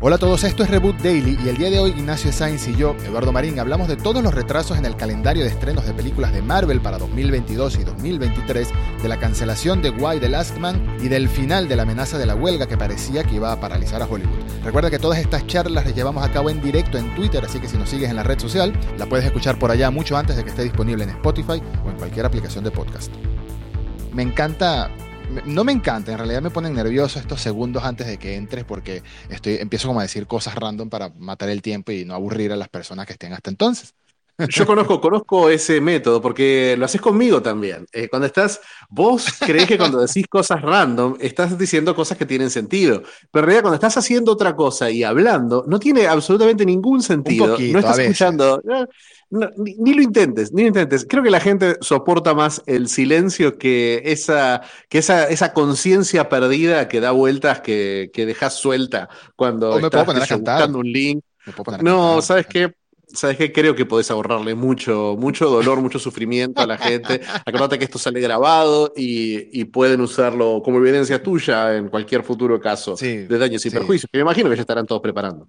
Hola a todos, esto es Reboot Daily y el día de hoy Ignacio Sainz y yo, Eduardo Marín, hablamos de todos los retrasos en el calendario de estrenos de películas de Marvel para 2022 y 2023, de la cancelación de Why the Last Man y del final de la amenaza de la huelga que parecía que iba a paralizar a Hollywood. Recuerda que todas estas charlas las llevamos a cabo en directo en Twitter, así que si nos sigues en la red social, la puedes escuchar por allá mucho antes de que esté disponible en Spotify o en cualquier aplicación de podcast. Me encanta no me encanta, en realidad me ponen nervioso estos segundos antes de que entres porque estoy, empiezo como a decir cosas random para matar el tiempo y no aburrir a las personas que estén hasta entonces. Yo conozco, conozco ese método porque lo haces conmigo también. Eh, cuando estás, vos crees que cuando decís cosas random, estás diciendo cosas que tienen sentido. Pero en realidad cuando estás haciendo otra cosa y hablando, no tiene absolutamente ningún sentido. no estás escuchando. Ni, lo intentes, ni lo intentes. Creo que la gente soporta más el silencio que esa, que esa, esa conciencia perdida que da vueltas, que, que dejas suelta cuando estás buscando un link. no, ¿sabes qué? ¿Sabes qué? Creo que podés ahorrarle mucho, mucho dolor, mucho sufrimiento a la gente. Acordate que esto sale grabado y, y, pueden usarlo como evidencia tuya en cualquier futuro caso de daños y perjuicios. me imagino que ya estarán todos preparando.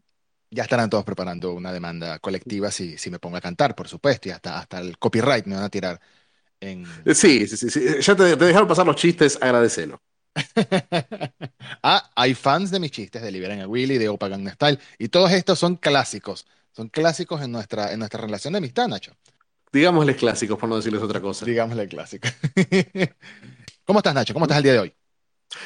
Ya estarán todos preparando una demanda colectiva si, si me pongo a cantar, por supuesto, y hasta, hasta el copyright me van a tirar. En... Sí, sí, sí, Ya te, dejaron pasar los chistes, agradecelo. ah, hay fans de mis chistes de Liberen a Willy, de Opa Gangnam Style, y todos estos son clásicos son clásicos en nuestra, en nuestra relación de amistad, Nacho. Digámosles clásicos, por no decirles otra cosa. Digámosle clásicos. ¿Cómo estás, Nacho? ¿Cómo estás el día de hoy?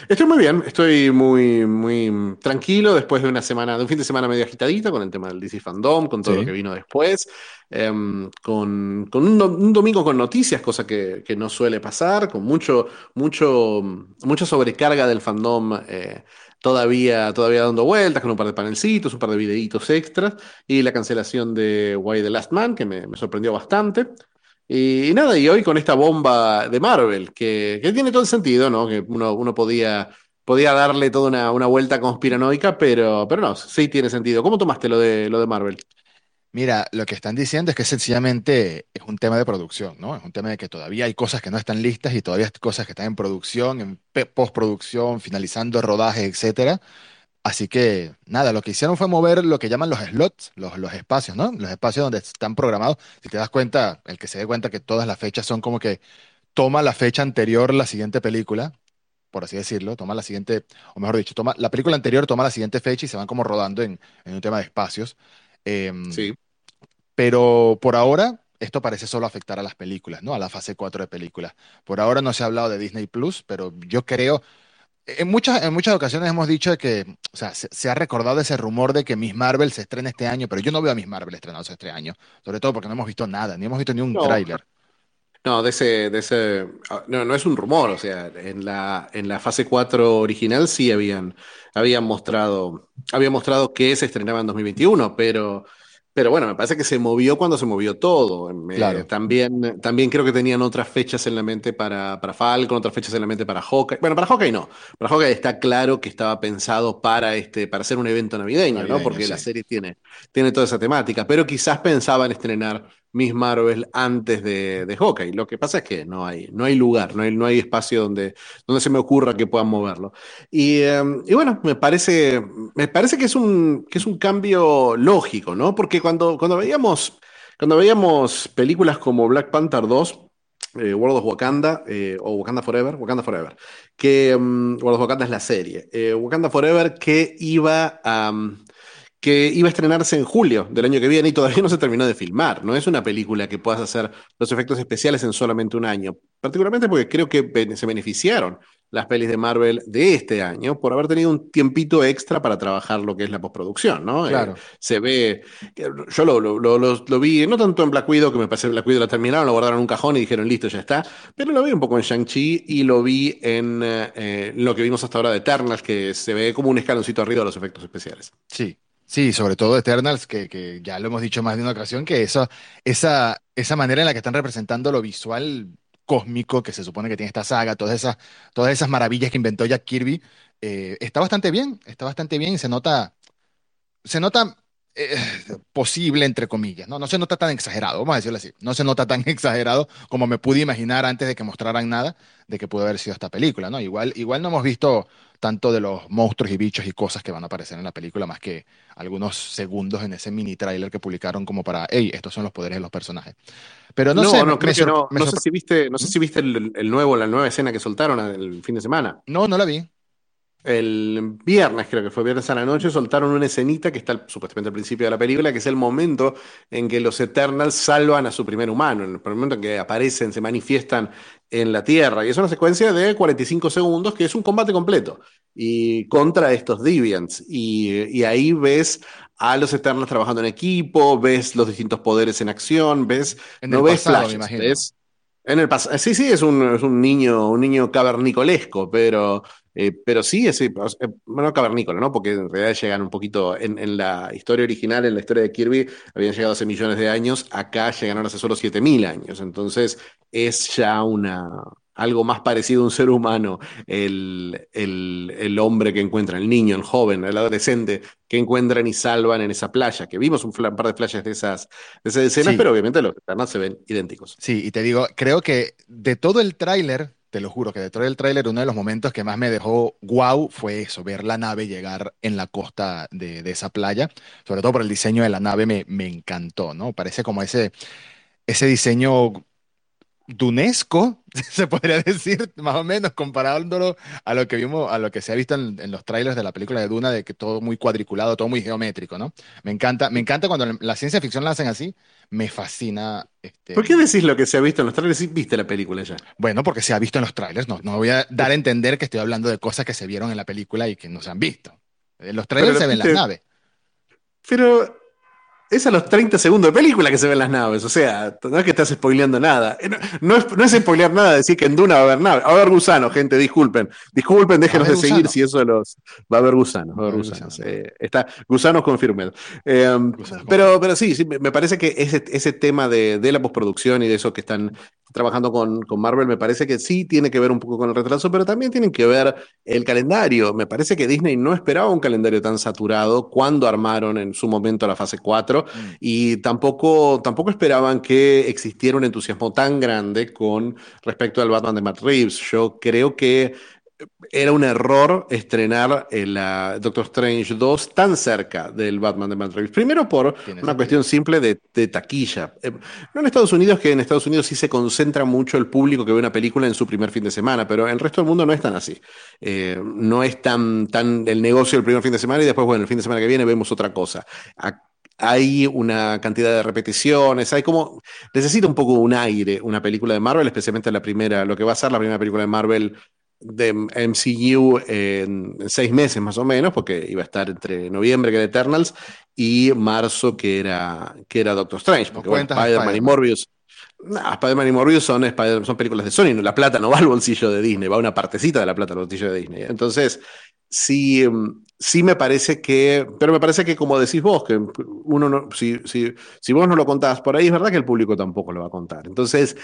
Estoy muy bien, estoy muy, muy tranquilo después de una semana, de un fin de semana medio agitadito con el tema del DC Fandom, con todo lo que vino después, em, con, un, domingo con noticias, cosa que, no suele pasar, con mucho, mucho, mucha sobrecarga del fandom eh, todavía, todavía dando vueltas, con un par de panelcitos, un par de videitos extras, y la cancelación de Why the Last Man, que me, sorprendió bastante. Y, nada, y hoy con esta bomba de Marvel, que, tiene todo el sentido, ¿no? Que uno, podía, podía darle toda una, una, vuelta conspiranoica, pero, pero no, sí tiene sentido. ¿Cómo tomaste lo de, lo de Marvel? Mira, lo que están diciendo es que sencillamente es un tema de producción, ¿no? Es un tema de que todavía hay cosas que no están listas y todavía hay cosas que están en producción, en postproducción, finalizando rodaje, etcétera. Así que nada, lo que hicieron fue mover lo que llaman los slots, los, los espacios, ¿no? Los espacios donde están programados. Si te das cuenta, el que se dé cuenta que todas las fechas son como que toma la fecha anterior la siguiente película, por así decirlo, toma la siguiente, o mejor dicho, toma la película anterior, toma la siguiente fecha y se van como rodando en, en un tema de espacios. Em, sí. Pero por ahora, esto parece solo afectar a las películas, ¿no? A la fase 4 de películas. Por ahora no se ha hablado de Disney Plus, pero yo creo. En muchas, en muchas ocasiones hemos dicho que, o sea, se, ha recordado ese rumor de que Miss Marvel se estrena este año, pero yo no veo a Miss Marvel estrenados este año, sobre todo porque no hemos visto nada, ni hemos visto ni un tráiler. No, de ese, de ese, ah, no, no es un rumor, o sea, en la, en la fase 4 original sí habían, habían mostrado, habían mostrado que se estrenaba en 2021, pero pero bueno, me parece que se movió cuando se movió todo. también, también creo que tenían otras fechas en la mente para, para Falcon, otras fechas en la mente para Hawkeye. Bueno, para Hawkeye no. Para Hawkeye está claro que estaba pensado para, este, para hacer un evento navideño, ¿no? Porque la serie tiene, tiene toda esa temática. Pero quizás pensaban estrenar Miss Marvel antes de, de Hawkeye. Lo que pasa es que no hay, no hay lugar, no hay, no hay espacio donde, donde se me ocurra que puedan moverlo. Y, em, y, bueno, me parece, me parece que, es un, que es un cambio lógico, ¿no? Porque cuando, cuando, veíamos, cuando veíamos películas como Black Panther 2, eh, World of Wakanda eh, o Wakanda Forever, Wakanda Forever, que um, World of Wakanda es la serie, eh, Wakanda Forever que iba a que iba a estrenarse en julio del año que viene y todavía no se terminó de filmar. No es una película que puedas hacer los efectos especiales en solamente un año, particularmente porque creo que se beneficiaron las pelis de Marvel de este año por haber tenido un tiempito extra para trabajar lo que es la postproducción, ¿no? Eh, claro. se ve, yo lo, lo, lo, vi, no tanto en Black Widow, que me parece que Black Widow la terminaron, lo guardaron en un cajón y dijeron, listo, ya está, pero lo vi un poco en Shang-Chi y lo vi en eh, lo que vimos hasta ahora de Eternals, que se ve como un escaloncito arriba de los efectos especiales. Sí, Sí, sobre todo Eternals, que, que, ya lo hemos dicho más de una ocasión, que esa, esa, esa manera en la que están representando lo visual cósmico que se supone que tiene esta saga, todas esas, todas esas maravillas que inventó Jack Kirby, eh, está bastante bien, está bastante bien y se nota, se nota eh, posible, entre comillas, ¿no? No se nota tan exagerado, vamos a decirlo así. No se nota tan exagerado como me pude imaginar antes de que mostraran nada de que pudo haber sido esta película, ¿no? Igual, igual no hemos visto tanto de los monstruos y bichos y cosas que van a aparecer en la película, más que algunos segundos en ese mini trailer que publicaron como para, hey, estos son los poderes de los personajes. Pero no, sé, no, creo que no. No sé si viste, no sé ¿Mm? si viste el, el, nuevo, la nueva escena que soltaron el fin de semana. No, no la vi el viernes, creo que fue viernes a la noche, soltaron una escenita que está supuestamente al principio de la película, que es el momento en que los Eternals salvan a su primer humano, en el momento en que aparecen, se manifiestan en la Tierra. Y es una secuencia de 45 segundos que es un combate completo y contra estos Deviants. Y, ahí ves a los Eternals trabajando en equipo, ves los distintos poderes en acción, ves, no ves flashes, en el pasado, sí, sí, es un, es un niño, un niño cavernicolesco, pero eh, pero sí, es, bueno, cavernícola, ¿no? Porque en realidad llegan un poquito, en, la historia original, en la historia de Kirby, habían llegado hace millones de años, acá llegaron hace solo 7000 años, entonces es ya una, algo más parecido a un ser humano, el, el, el, hombre que encuentra, el niño, el joven, el adolescente que encuentran y salvan en esa playa, que vimos un par de playas de esas, de esas escenas, pero obviamente los Eternals se ven idénticos. Sí, y te digo, creo que de todo el tráiler te lo juro que detrás del tráiler uno de los momentos que más me dejó wow fue eso, ver la nave llegar en la costa de, esa playa, sobre todo por el diseño de la nave me, me encantó, ¿no? Parece como ese, ese diseño dunesco, se podría decir, más o menos, comparándolo a lo que vimos, a lo que se ha visto en, los trailers de la película de Duna, de que todo muy cuadriculado, todo muy geométrico, ¿no? Me encanta, me encanta cuando la ciencia ficción la hacen así, me fascina. Este... ¿Por qué decís lo que se ha visto en los trailers si viste la película ya? Bueno, porque se ha visto en los trailers, no, no voy a dar a entender que estoy hablando de cosas que se vieron en la película y que no se han visto. En los trailers se ven las naves. Pero es a los 30 segundos de película que se ven las naves. O sea, no es que estás spoileando nada. Eh, no, es, no es spoilear nada decir que en Duna va a haber naves. Va a haber gusanos, gente, disculpen. Disculpen, déjenos de seguir si eso los. Va a haber gusanos. Va a haber gusanos. Eh, está, gusanos confirmen. Eh, pero, pero sí, sí, me parece que ese, ese tema de, de la postproducción y de eso que están trabajando con, con, Marvel, me parece que sí tiene que ver un poco con el retraso, pero también tienen que ver el calendario. Me parece que Disney no esperaba un calendario tan saturado cuando armaron en su momento la fase 4 mm. y tampoco, tampoco esperaban que existiera un entusiasmo tan grande con respecto al Batman de Matt Reeves. Yo creo que era un error estrenar el Doctor Strange 2 tan cerca del Batman de Matt Reeves. Primero por una cuestión simple de, taquilla. Eh, no en Estados Unidos, que en Estados Unidos sí se concentra mucho el público que ve una película en su primer fin de semana, pero en el resto del mundo no es tan así. Eh, no es tan, tan el negocio el primer fin de semana y después, bueno, el fin de semana que viene vemos otra cosa. Hay una cantidad de repeticiones, hay como, necesita un poco un aire una película de Marvel, especialmente la primera, lo que va a ser la primera película de Marvel de MCU en seis meses más o menos, porque iba a estar entre noviembre, que era Eternals, y marzo, que era, que era Doctor Strange. Porque bueno, Spider-Man y Morbius. Spider-Man y Morbius son, son películas de Sony, la plata no va al bolsillo de Disney, va una partecita de la plata al bolsillo de Disney. Entonces, sí, sí me parece que, pero me parece que como decís vos, que uno no, si, si, vos no lo contás por ahí, es verdad que el público tampoco lo va a contar. Entonces,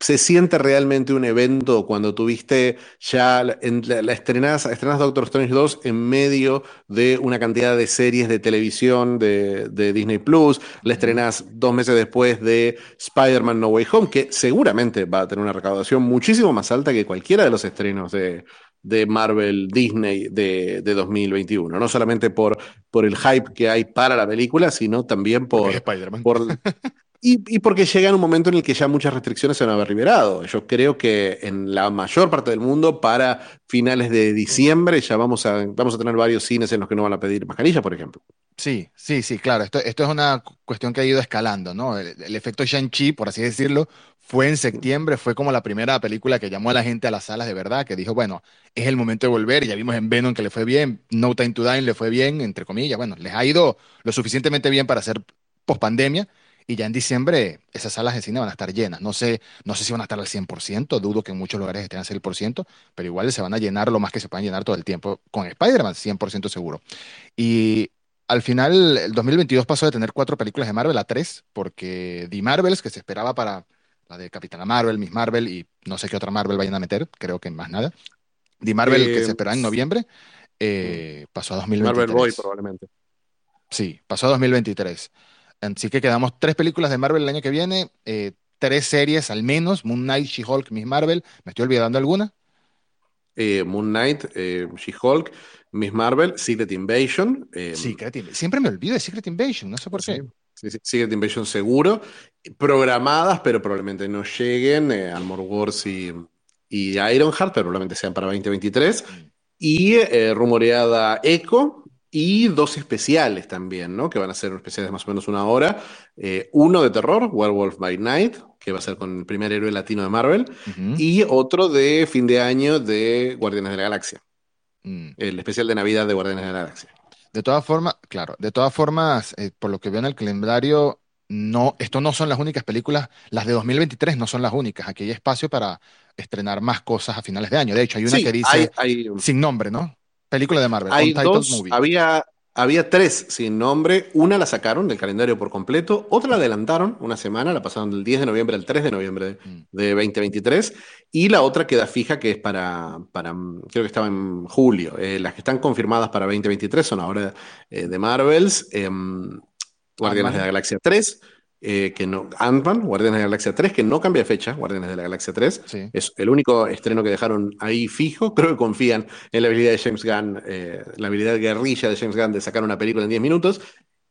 se siente realmente un evento cuando tuviste ya la, la, estrenas, Doctor Strange 2 en medio de una cantidad de series de televisión de, Disney Plus, la estrenas dos meses después de Spider-Man No Way Home, que seguramente va a tener una recaudación muchísimo más alta que cualquiera de los estrenos de, Marvel Disney de, 2021. No solamente por, por el hype que hay para la película, sino también por, por, y, porque llega en un momento en el que ya muchas restricciones se van a haber liberado. Yo creo que en la mayor parte del mundo, para finales de diciembre, ya vamos a, vamos a tener varios cines en los que no van a pedir mascarilla, por ejemplo. Sí, sí, sí, claro. Esto, esto es una cuestión que ha ido escalando, ¿no? El, efecto Shang-Chi, por así decirlo, fue en septiembre, fue como la primera película que llamó a la gente a las salas de verdad, que dijo, bueno, es el momento de volver. Ya vimos en Venom que le fue bien, No Time to Die le fue bien, entre comillas. Bueno, les ha ido lo suficientemente bien para hacer post pandemia y ya en diciembre esas salas de cine van a estar llenas. No sé, no sé si van a estar al 100%, dudo que en muchos lugares estén al 100%, pero igual se van a llenar lo más que se puedan llenar todo el tiempo con Spider-Man, 100% seguro. Y al final, el 2022 pasó de tener cuatro películas de Marvel a tres, porque The Marvels, que se esperaba para la de Capitana Marvel, Miss Marvel y no sé qué otra Marvel vayan a meter, creo que más nada. The Marvel, que se esperaba en noviembre, eh, pasó a 2023. Marvel Boy, probablemente. Sí, pasó a 2023. Así que quedamos tres películas de Marvel el año que viene, eh, tres series al menos, Moon Knight, She-Hulk, Miss Marvel. ¿Me estoy olvidando alguna? Eh, Moon Knight, eh, She-Hulk, Miss Marvel, Secret Invasion. eh, Secret Invasion. Siempre me olvido de Secret Invasion, no sé por sí, qué. Secret Invasion seguro. Programadas, pero probablemente no lleguen. eh, Armor Wars y, y Ironheart, pero probablemente sean para 2023. Mm. Y eh, rumoreada Echo. Y dos especiales también, ¿no? Que van a ser especiales de más o menos una hora. Eh, uno de terror, Werewolf by Night, que va a ser con el primer héroe latino de Marvel. Y otro de fin de año de Guardianes de la Galaxia. Mm. El especial de Navidad de Guardianes de la Galaxia. De todas formas, claro, de todas formas, eh, por lo que veo en el calendario, no, esto no son las únicas películas, las de 2023 no son las únicas. Aquí hay espacio para estrenar más cosas a finales de año. De hecho, hay una Sí, que dice hay, sin nombre, ¿no? Película de Marvel, hay dos, Movie. había, había tres sin nombre. Una la sacaron del calendario por completo, otra la adelantaron una semana, la pasaron del 10 de noviembre al 3 de noviembre Mm. de 2023. Y la otra queda fija, que es para, para creo que estaba en julio. Eh, las que están confirmadas para 2023 son ahora eh, de Marvels, em, Guardianes de la. Galaxia 3. Eh, que no, Ant-Man, Guardianes de la Galaxia 3, que no cambia fecha, Guardianes de la Galaxia 3, Sí. es el único estreno que dejaron ahí fijo. Creo que confían en la habilidad de James Gunn, eh, la habilidad guerrilla de James Gunn de sacar una película en 10 minutos.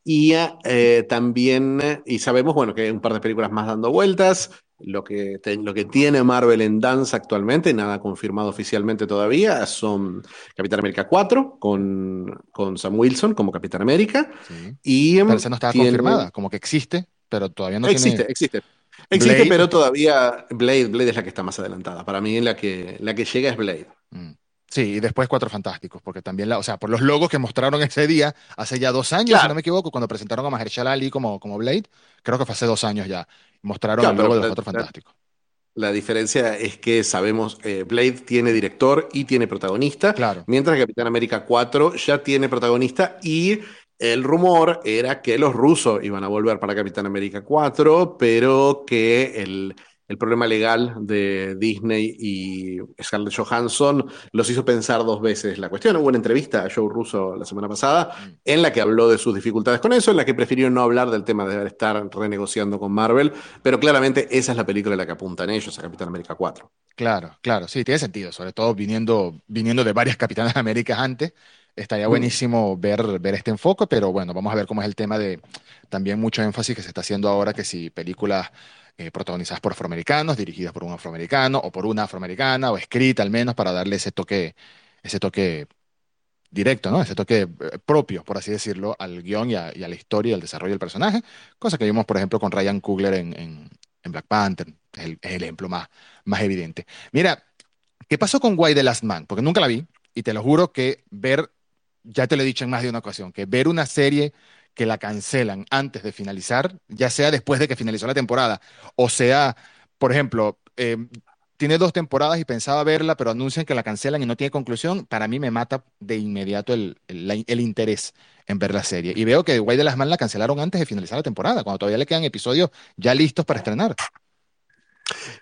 Y eh, también, y sabemos, bueno, que hay un par de películas más dando vueltas. Lo que, te- lo que tiene Marvel en danza actualmente, nada confirmado oficialmente todavía, son Capitán América 4 con, con Sam Wilson como Capitán América. Sí. Y Pero esa no tiene- confirmada, como que existe, pero todavía no existe, tiene. existe. Existe, Blade. pero todavía Blade, Blade es la que está más adelantada. Para mí la que, la que llega es Blade. Mm. Sí, y después Cuatro Fantásticos, porque también, la, o sea, por los logos que mostraron ese día, hace ya dos años, si no me equivoco, cuando presentaron a Mahershala Ali como, como Blade, creo que fue hace dos años ya, mostraron Claro, el logo de los Cuatro Fantásticos. La diferencia es que sabemos, eh, Blade tiene director y tiene protagonista, Claro. mientras que Capitán América 4 ya tiene protagonista y el rumor era que los rusos iban a volver para Capitán América 4, pero que el, el problema legal de Disney y Scarlett Johansson los hizo pensar dos veces la cuestión. Hubo una entrevista a Joe Russo la semana pasada en la que habló de sus dificultades con eso, en la que prefirió no hablar del tema de estar renegociando con Marvel, pero claramente esa es la película a la que apuntan ellos, a Capitán América 4. Claro, claro, sí, tiene sentido, sobre todo viniendo, viniendo de varias Capitanas Américas antes, estaría buenísimo ver, ver este enfoque, pero bueno, vamos a ver cómo es el tema de también mucho énfasis que se está haciendo ahora, que si películas eh, protagonizadas por afroamericanos, dirigidas por un afroamericano o por una afroamericana, o escrita al menos para darle ese toque, ese toque directo, ¿no? Ese toque eh, propio, por así decirlo, al guion y a, y a la historia y al desarrollo del personaje, cosa que vimos, por ejemplo, con Ryan Coogler en, en- en Black Panther, es el, es el ejemplo más, más evidente. Mira, ¿qué pasó con Why the Last Man? Porque nunca la vi y te lo juro que ver, ya te lo he dicho en más de una ocasión, que ver una serie que la cancelan antes de finalizar, ya sea después de que finalizó la temporada, o sea, por ejemplo, eh, tiene dos temporadas y pensaba verla, pero anuncian que la cancelan y no tiene conclusión, para mí me mata de inmediato el, el- el interés en ver la serie. Y veo que Why the Last Man la cancelaron antes de finalizar la temporada, cuando todavía le quedan episodios ya listos para estrenar.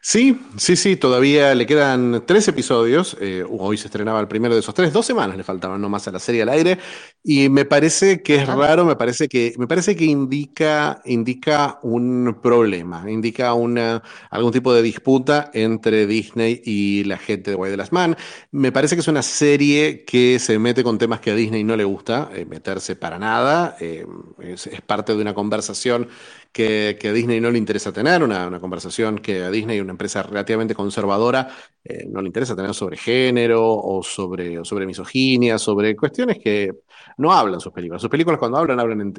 Sí, sí, sí, todavía le quedan tres episodios. eh, hoy se estrenaba el primero de esos tres. Dos semanas le faltaban nomás a la serie al aire. Y me parece que es raro, me parece que, me parece que indica, indica un problema, indica una, algún tipo de disputa entre Disney y la gente de Why the Last Man. Me parece que es una serie que se mete con temas que a Disney no le gusta eh, meterse para nada. eh, es, es parte de una conversación que, a Disney no le interesa tener, una, una conversación que a Disney, una empresa relativamente conservadora, eh, no le interesa tener sobre género o sobre, o sobre misoginia, sobre cuestiones que no hablan sus películas. Sus películas cuando hablan, hablan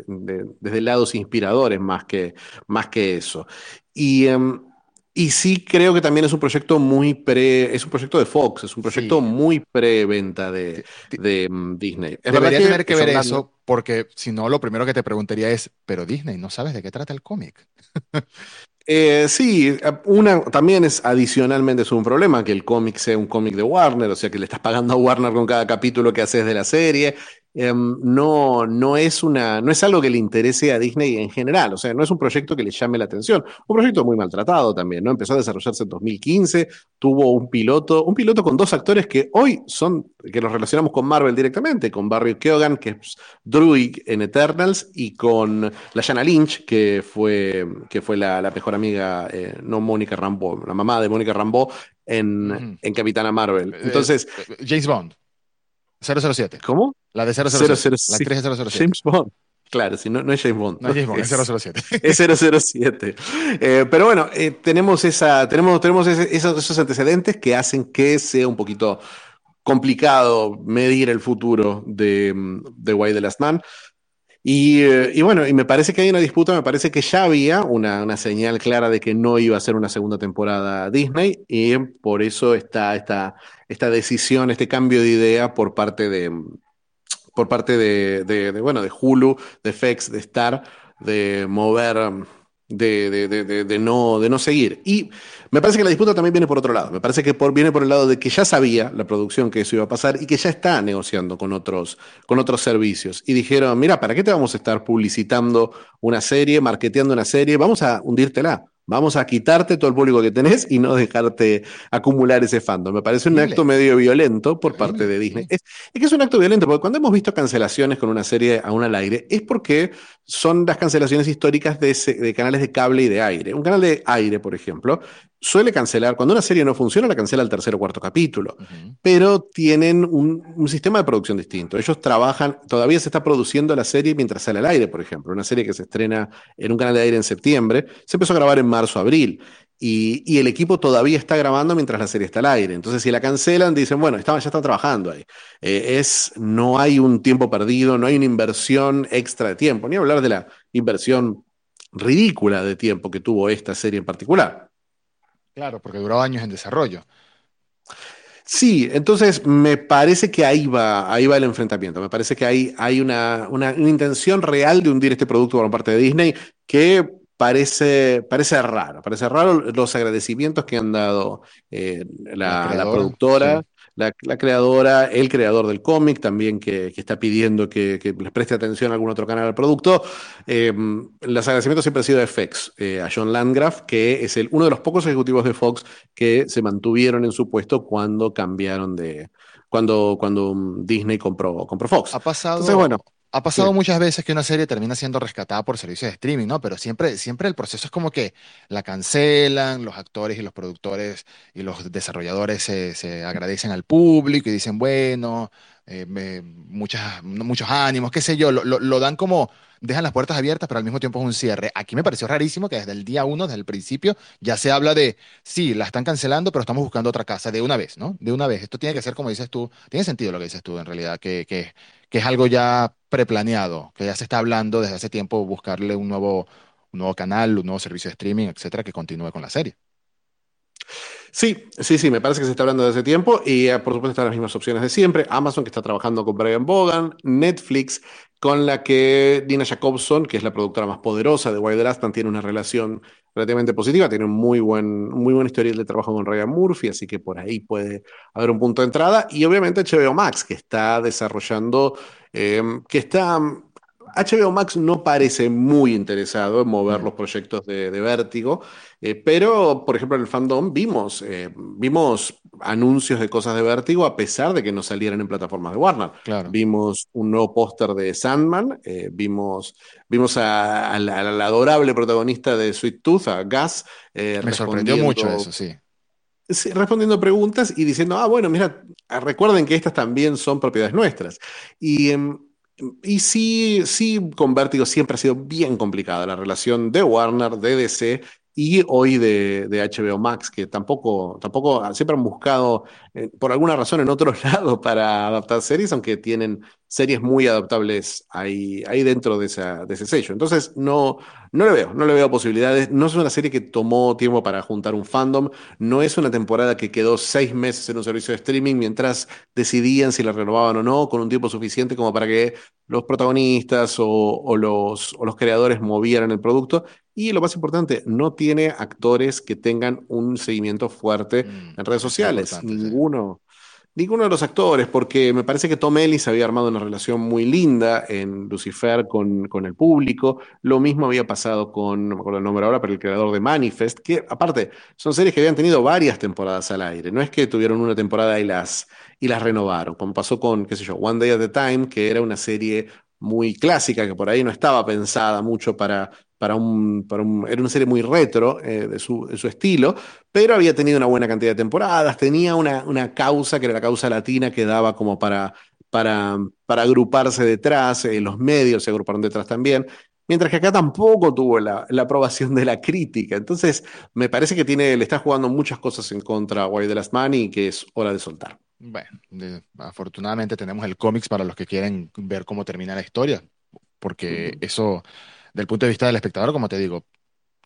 desde lados inspiradores más que, más que eso. Y, em, y sí creo que también es un proyecto muy pre, es un proyecto de Fox, es un proyecto Sí. muy pre-venta de, de, mm, Disney. Es Debería verdad tener que ver eso, porque si no, lo primero que te preguntaría es, pero Disney, ¿no sabes de qué trata el cómic? Eh, sí, una también es adicionalmente es un problema que el cómic sea un cómic de Warner, o sea que le estás pagando a Warner con cada capítulo que haces de la serie. Em, no, no, es una, no es algo que le interese a Disney en general, o sea, no es un proyecto que le llame la atención. Un proyecto muy maltratado también, ¿no? Empezó a desarrollarse en 2015, tuvo un piloto, un piloto con dos actores que hoy son, que los relacionamos con Marvel directamente, con Barry Keoghan, que es Druid en Eternals, y con la Jana Lynch, que fue, que fue la, mejor amiga, eh, no Mónica Rambeau, la mamá de Mónica Rambeau en, en Capitana Marvel. Eh, Entonces. Eh, James Bond. 007. ¿Cómo? La de 007. La actriz de 007. James Bond. Claro, si no, no es James Bond. No es James Bond, es, 007. Es 007. Eh, pero bueno, tenemos, esa, tenemos, tenemos esos, esos, antecedentes que hacen que sea un poquito complicado medir el futuro de, de Why the Last Man. Eh, y, bueno, y me parece que hay una disputa, me parece que ya había una, señal clara de que no iba a ser una segunda temporada Disney y por eso está esta, esta decisión, este cambio de idea por parte de, por parte de, bueno, de Hulu, de FX, de Star, de mover de, de, no, de no seguir. Y me parece que la disputa también viene por otro lado. Me parece que por, viene por el lado de que ya sabía la producción que eso iba a pasar y que ya está negociando con otros, con otros servicios. Y dijeron, mira, ¿para qué te vamos a estar publicitando una serie, marketeando una serie? Vamos a hundírtela. Vamos a quitarte todo el público que tenés y no dejarte acumular ese fandom. Me parece un acto medio violento por parte de Disney. Es, que es un acto violento, porque cuando hemos visto cancelaciones con una serie aún al aire, es porque son las cancelaciones históricas de, de canales de cable y de aire. Un canal de aire, por ejemplo, suele cancelar, cuando una serie no funciona, la cancela el tercer o cuarto capítulo, pero tienen un, sistema de producción distinto. Ellos trabajan, todavía se está produciendo la serie mientras sale al aire, por ejemplo, una serie que se estrena en un canal de aire en septiembre, se empezó a grabar en marzo, abril. Y, el equipo todavía está grabando mientras la serie está al aire. Entonces, si la cancelan, dicen, bueno, ya están trabajando ahí. Eh, es, no hay un tiempo perdido, no hay una inversión extra de tiempo, ni hablar de la inversión ridícula de tiempo que tuvo esta serie en particular. Claro, porque duró años en desarrollo. Sí, entonces me parece que ahí va, ahí va el enfrentamiento. Me parece que hay, hay una, una, intención real de hundir este producto por parte de Disney que parece, parece raro. Parece raro los agradecimientos que han dado eh, la, productora la, creadora, el creador del cómic también que, está pidiendo que, les preste atención a algún otro canal al producto. Eh, los agradecimientos siempre han sido de FX, eh, a John Landgraf, que es el, uno de los pocos ejecutivos de Fox que se mantuvieron en su puesto cuando cambiaron de, cuando, cuando Disney compró, compró Fox. Ha pasado. Entonces, bueno. Ha pasado muchas veces que una serie termina siendo rescatada por servicios de streaming, ¿no? Pero siempre, siempre el proceso es como que la cancelan, los actores y los productores y los desarrolladores se, agradecen al público y dicen, bueno, eh, muchas, muchos ánimos, qué sé yo, lo, dan como, dejan las puertas abiertas, pero al mismo tiempo es un cierre. Aquí me pareció rarísimo que desde el día uno, desde el principio, ya se habla de, sí, la están cancelando, pero estamos buscando otra casa, de una vez, ¿no? De una vez. Esto tiene que ser como dices tú, tiene sentido lo que dices tú en realidad, que, que, que es algo ya preplaneado, que ya se está hablando desde hace tiempo buscarle un nuevo, un nuevo canal, un nuevo servicio de streaming, etcétera, que continúe con la serie. Sí, sí, sí, me parece que se está hablando desde tiempo y eh, por supuesto están las mismas opciones de siempre. Amazon que está trabajando con Brian Bogan, Netflix con la que Dina Jacobson, que es la productora más poderosa de Wild Aston, tiene una relación relativamente positiva, tiene un muy buen, muy buen historial de trabajo con Ryan Murphy, así que por ahí puede haber un punto de entrada. Y obviamente HBO Max, que está desarrollando, eh, que está HBO Max no parece muy interesado en mover los proyectos de, Vértigo, eh, pero, por ejemplo, en el fandom vimos, eh, vimos anuncios de cosas de Vértigo a pesar de que no salieran en plataformas de Warner. Vimos un nuevo póster de Sandman, eh, vimos, vimos al adorable protagonista de Sweet Tooth, a Gas. Me sorprendió mucho eso, sí respondiendo preguntas y diciendo, ah, bueno, mira, recuerden que estas también son propiedades nuestras. Y em, y sí, sí, con Vértigo siempre ha sido bien complicada la relación de Warner, de DC y hoy de, HBO Max, que tampoco, tampoco siempre han buscado, eh, por alguna razón, en otro lado para adaptar series, aunque tienen series muy adaptables ahí, ahí dentro de, esa, de ese sello. Entonces, no, no le veo, no le veo posibilidades. No es una serie que tomó tiempo para juntar un fandom, no es una temporada que quedó seis meses en un servicio de streaming mientras decidían si la renovaban o no, con un tiempo suficiente como para que los protagonistas o, los, o los creadores movieran el producto. Y lo más importante, no tiene actores que tengan un seguimiento fuerte mm, en redes sociales. Ninguno. Ninguno de los actores, porque me parece que Tom Ellis había armado una relación muy linda en Lucifer con, con el público. Lo mismo había pasado con, no me acuerdo el nombre ahora, pero el creador de Manifest, que aparte son series que habían tenido varias temporadas al aire. No es que tuvieron una temporada y las, y las renovaron, como pasó con, qué sé yo, One Day at a Time, que era una serie muy clásica, que por ahí no estaba pensada mucho para, para un, para un, era una serie muy retro eh, de, su, de, su, estilo, pero había tenido una buena cantidad de temporadas, tenía una, una causa que era la causa latina que daba como para, para, para agruparse detrás, eh, los medios se agruparon detrás también, mientras que acá tampoco tuvo la, la, aprobación de la crítica. Entonces, me parece que tiene, le está jugando muchas cosas en contra a Why the Last Man y que es hora de soltar. Bueno, de, afortunadamente tenemos el cómics para los que quieren ver cómo termina la historia, porque uh -huh. eso del punto de vista del espectador, como te digo,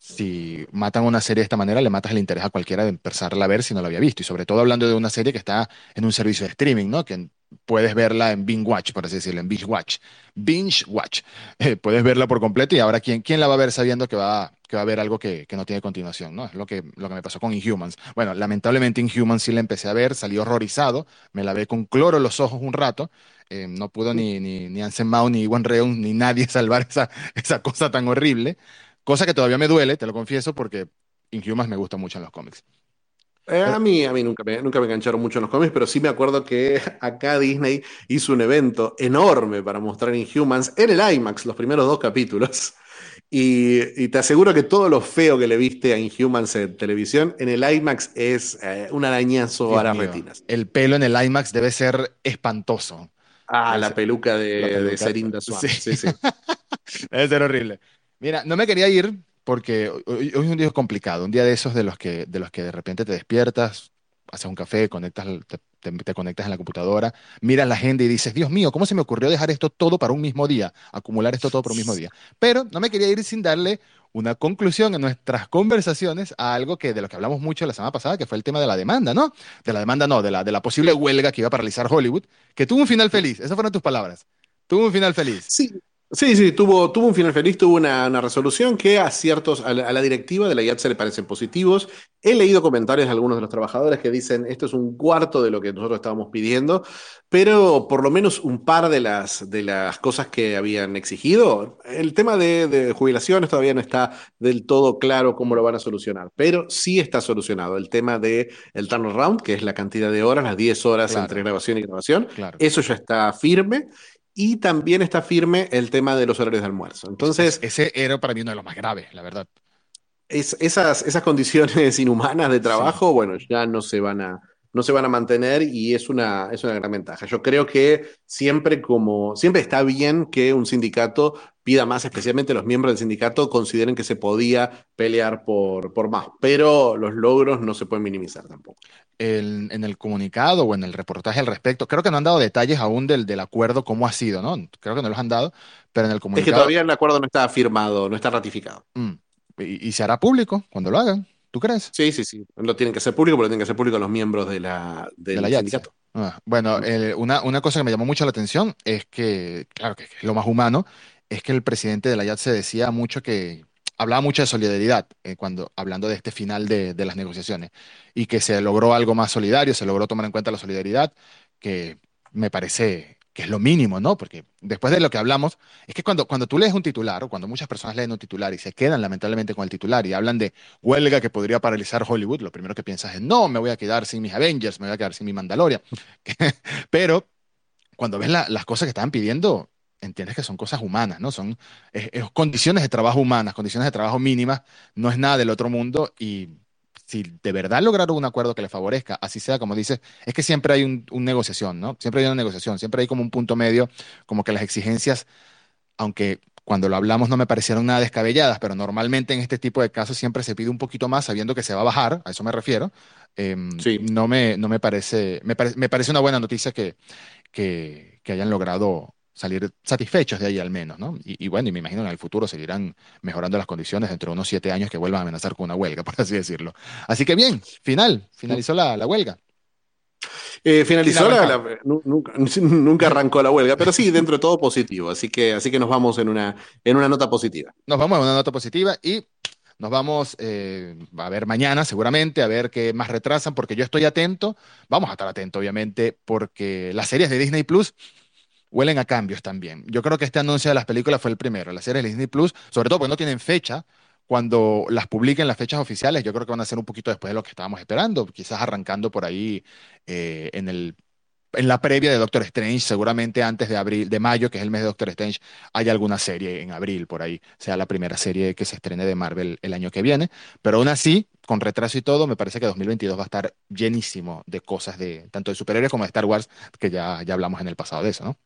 si matan una serie de esta manera, le matas el interés a cualquiera de empezarla a ver si no la había visto. Y sobre todo hablando de una serie que está en un servicio de streaming, ¿no? Que puedes verla en Binge Watch, por así decirlo, en Binge Watch. Binge Watch. Eh, puedes verla por completo y ahora, ¿quién, quién la va a ver sabiendo que va, que va a haber algo que, que, no tiene continuación, ¿no? Es lo que, lo que me pasó con Inhumans. Bueno, lamentablemente Inhumans sí la empecé a ver, salí horrorizado, me la ve con cloro los ojos un rato. Eh, no pudo ni, ni, ni Mount, ni Iwan Reun, ni nadie salvar esa, esa cosa tan horrible. Cosa que todavía me duele, te lo confieso, porque Inhumans me gusta mucho en los cómics. Eh, a mí, a mí nunca, me, nunca me engancharon mucho en los cómics, pero sí me acuerdo que acá Disney hizo un evento enorme para mostrar Inhumans en el IMAX, los primeros dos capítulos. Y, y, te aseguro que todo lo feo que le viste a Inhumans en televisión, en el IMAX es eh, un arañazo Dios a las mío, retinas. El pelo en el IMAX debe ser espantoso. Ah, Debe la ser- peluca de, la de peluca- Serinda Swan. sí. Sí, sí. Debe ser horrible. Mira, no me quería ir porque hoy, hoy es un día complicado, un día de esos de los que, de los que de repente te despiertas, haces un café, conectas, te conectas en la computadora, miras la agenda y dices, Dios mío, ¿cómo se me ocurrió dejar esto todo para un mismo día? Acumular esto todo para un mismo día. Pero no me quería ir sin darle una conclusión en nuestras conversaciones a algo que de lo que hablamos mucho la semana pasada, que fue el tema de la demanda, ¿no? De la demanda, no, de la, de la posible huelga que iba a paralizar Hollywood, que tuvo un final feliz. Esas fueron tus palabras. Tuvo un final feliz. Sí, sí, sí, tuvo, tuvo un final feliz, tuvo una, una resolución que a ciertos, a la, a la directiva de la IAT se le parecen positivos. He leído comentarios de algunos de los trabajadores que dicen esto es un cuarto de lo que nosotros estábamos pidiendo, pero por lo menos un par de las, de las cosas que habían exigido. El tema de, de jubilaciones todavía no está del todo claro cómo lo van a solucionar, pero sí está solucionado. El tema de el turnaround, que es la cantidad de horas, las 10 horas Claro. entre grabación y grabación, Claro. eso ya está firme. Y también está firme el tema de los horarios de almuerzo. Entonces, Ese era para mí uno de los más graves, la verdad. es- esas, esas condiciones inhumanas de trabajo, bueno, ya no se van a, no se van a mantener y es una, es una gran ventaja. Yo creo que siempre como, siempre está bien que un sindicato pida más, especialmente los miembros del sindicato consideren que se podía pelear por, por más, pero los logros no se pueden minimizar tampoco. El- en el comunicado o en el reportaje al respecto, creo que no han dado detalles aún del, del acuerdo, cómo ha sido, ¿no? Creo que no los han dado, pero en el Es que comunicado. todavía el acuerdo no está firmado, no está ratificado. Mm. y, y se hará público cuando lo hagan, ¿tú crees? Sí, sí, sí. Lo tienen que hacer público, pero lo tienen que hacer público los miembros de la, del De la YATSE. sindicato. Ah, bueno, una, una cosa que me llamó mucho la atención es que, claro, que es lo más humano, es que el presidente de la YAT se decía mucho que, hablaba mucho de solidaridad eh, cuando, hablando de este final de, de las negociaciones, y que se logró algo más solidario, se logró tomar en cuenta la solidaridad, que me parece que es lo mínimo, ¿no? Porque después de lo que hablamos, es que cuando, cuando tú lees un titular, o cuando muchas personas leen un titular y se quedan lamentablemente con el titular y hablan de huelga que podría paralizar Hollywood, lo primero que piensas es, no, me voy a quedar sin mis Avengers, me voy a quedar sin mi Mandalorian. Pero cuando ves la- las cosas que estaban pidiendo, entiendes que son cosas humanas, ¿no? Son es- es condiciones de trabajo humanas, condiciones de trabajo mínimas, no es nada del otro mundo y si de verdad lograron un acuerdo que les favorezca, así sea como dices, es que siempre hay un, un negociación, ¿no? Siempre hay una negociación, siempre hay como un punto medio, como que las exigencias, aunque cuando lo hablamos no me parecieron nada descabelladas, pero normalmente en este tipo de casos siempre se pide un poquito más sabiendo que se va a bajar, a eso me refiero. Em, Sí. no me, no me parece, me pare- me parece una buena noticia que, que, que hayan logrado salir satisfechos de ahí al menos, ¿no? Y, y bueno, y me imagino que en el futuro seguirán mejorando las condiciones dentro de unos siete años que vuelvan a amenazar con una huelga, por así decirlo. Así que bien, final, finalizó la, la huelga. Eh, finalizó la, nunca, nunca arrancó la huelga, pero sí, dentro de todo positivo. Así que, así que nos vamos en una, en una nota positiva. Nos vamos a una nota positiva y Nos vamos eh, a ver mañana seguramente, a ver qué más retrasan, porque yo estoy atento, vamos a estar atentos obviamente, porque las series de Disney Plus huelen a cambios también. Yo creo que este anuncio de las películas fue el primero, las series de Disney Plus, sobre todo porque no tienen fecha, cuando las publiquen las fechas oficiales, yo creo que van a ser un poquito después de lo que estábamos esperando, quizás arrancando por ahí eh, en el en la previa de Doctor Strange, seguramente antes de abril, de mayo, que es el mes de Doctor Strange, hay alguna serie en abril por ahí, sea la primera serie que se estrene de Marvel el año que viene. Pero aún así, con retraso y todo, me parece que 2022 va a estar llenísimo de cosas de tanto de superhéroes como de Star Wars, que ya, ya hablamos en el pasado de eso, ¿no?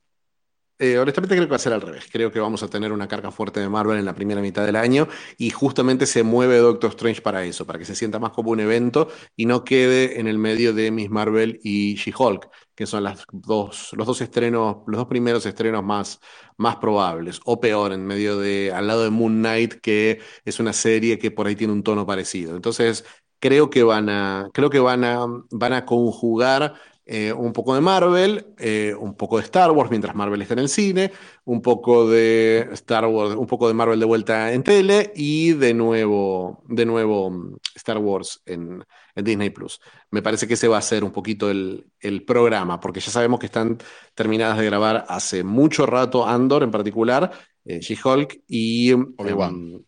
Eh, honestamente creo que va a ser al revés. Creo que vamos a tener una carga fuerte de Marvel en la primera mitad del año y justamente se mueve Doctor Strange para eso, para que se sienta más como un evento y no quede en el medio de Miss Marvel y She-Hulk, que son las dos, los dos estrenos, los dos primeros estrenos más, más probables, o peor, en medio de, al lado de Moon Knight, que es una serie que por ahí tiene un tono parecido. Entonces, creo que van a, creo que van a, van a conjugar eh, un poco de Marvel, eh, un poco de Star Wars mientras Marvel está en el cine, un poco de Star Wars, un poco de Marvel de vuelta en tele y de nuevo, de nuevo mm, Star Wars en, Disney Plus. Me parece que ese va a ser un poquito el, programa, porque ya sabemos que están terminadas de grabar hace mucho rato Andor en particular, eh, She-Hulk y, em,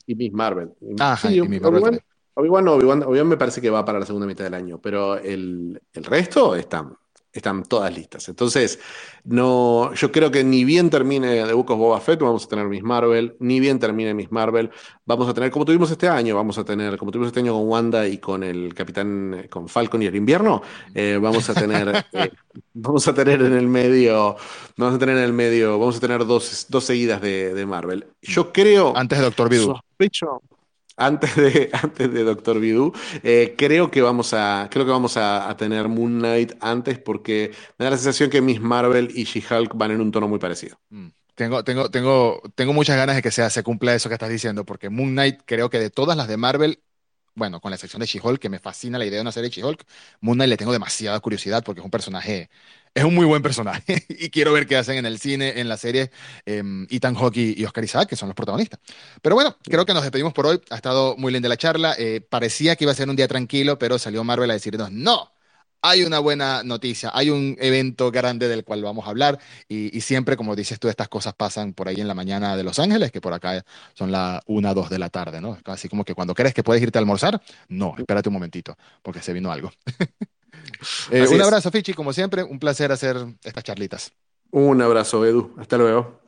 y Miss Marvel. Ah, sí, y Miss Marvel. Obi-Wan Obi me parece que va para la segunda mitad del año, pero el, el resto están están todas listas. Entonces, no, yo creo que ni bien termine The Book of Boba Fett, vamos a tener Miss Marvel, ni bien termine Miss Marvel, vamos a tener, como tuvimos este año, vamos a tener, como tuvimos este año con Wanda y con el Capitán, con Falcon y el invierno, eh, vamos a tener, eh, vamos a tener en el medio, vamos a tener en el medio, vamos a tener dos, dos seguidas de, de Marvel. Yo creo. Antes de Doctor Vidu. Sospecho, antes de, antes de Doctor Bidú. Eh, creo que vamos, a, creo que vamos a, tener Moon Knight antes porque me da la sensación que Miss Marvel y She-Hulk van en un tono muy parecido. Mm. Tengo, tengo, tengo, tengo muchas ganas de que sea, se cumpla eso que estás diciendo, porque Moon Knight creo que de todas las de Marvel, bueno, con la excepción de She-Hulk, que me fascina la idea de una serie de She-Hulk, Moon le tengo demasiada curiosidad porque es un personaje es un muy buen personaje y quiero ver qué hacen en el cine, en la serie, em, Ethan Hawke y Oscar Isaac, que son los protagonistas. Pero bueno, creo que nos despedimos por hoy. Ha estado muy linda la charla. Eh, parecía que iba a ser un día tranquilo, pero salió Marvel a decirnos, no, hay una buena noticia, hay un evento grande del cual vamos a hablar y, siempre, como dices tú, estas cosas pasan por ahí en la mañana de Los Ángeles, que por acá son las 1, 2 de la tarde, ¿no? Así como que cuando crees que puedes irte a almorzar, no, espérate un momentito, porque se vino algo. Eh, un abrazo, Fichi, como siempre, un placer hacer estas charlitas. Un abrazo, Edu. Hasta luego.